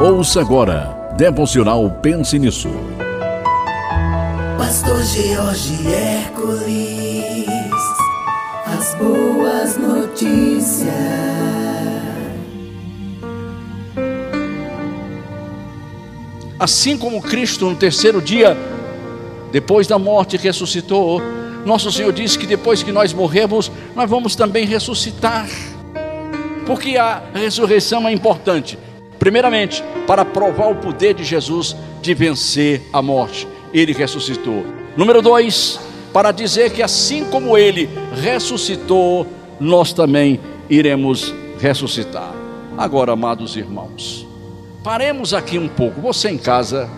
Ouça agora, Devocional Pense Nisso. Pastor George Hércules, as boas notícias. Assim como Cristo no terceiro dia, depois da morte, ressuscitou, nosso Senhor disse que depois que nós morremos, nós vamos também ressuscitar. Porque a ressurreição é importante. Primeiramente, para provar o poder de Jesus de vencer a morte. Ele ressuscitou. Número dois, para dizer que assim como ele ressuscitou, nós também iremos ressuscitar. Agora, amados irmãos, paremos aqui um pouco. Você em casa,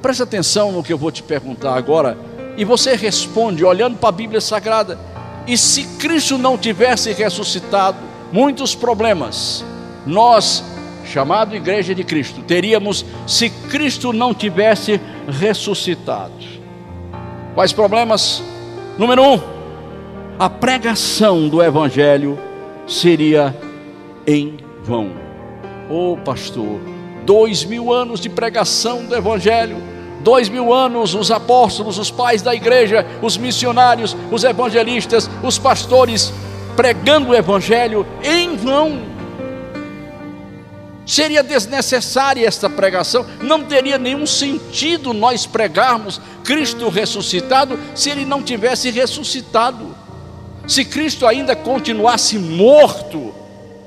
preste atenção no que eu vou te perguntar agora. E você responde olhando para a Bíblia Sagrada. E se Cristo não tivesse ressuscitado, muitos problemas nós chamado Igreja de Cristo, teríamos se Cristo não tivesse ressuscitado. Quais problemas? Número um, a pregação do Evangelho seria em vão. Ô oh, pastor, dois mil anos de pregação do Evangelho, dois mil anos os apóstolos, os pais da igreja, os missionários, os evangelistas, os pastores pregando o Evangelho em vão Seria desnecessária esta pregação, não teria nenhum sentido nós pregarmos Cristo ressuscitado se ele não tivesse ressuscitado. Se Cristo ainda continuasse morto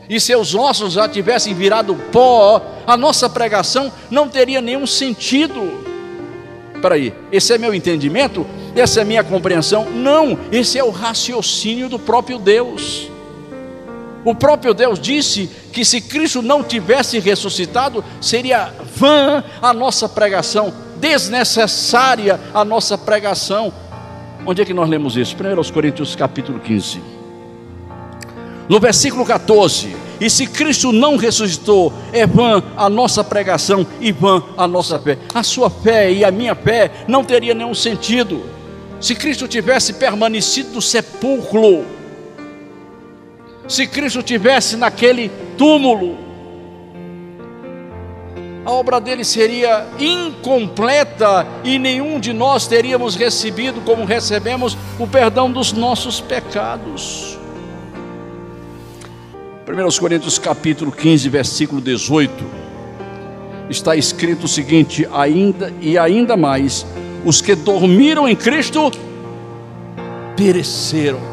e seus ossos já tivessem virado pó, a nossa pregação não teria nenhum sentido. Espera aí, esse é meu entendimento? Essa é minha compreensão? Não, esse é o raciocínio do próprio Deus. O próprio Deus disse que se Cristo não tivesse ressuscitado, seria vã a nossa pregação, desnecessária a nossa pregação. Onde é que nós lemos isso? 1 Coríntios capítulo 15. No versículo 14: E se Cristo não ressuscitou, é vã a nossa pregação e vã a nossa fé. A sua fé e a minha fé não teria nenhum sentido. Se Cristo tivesse permanecido no sepulcro, se Cristo tivesse naquele túmulo, a obra dele seria incompleta e nenhum de nós teríamos recebido, como recebemos, o perdão dos nossos pecados. 1 Coríntios capítulo 15, versículo 18, está escrito o seguinte: ainda e ainda mais, os que dormiram em Cristo pereceram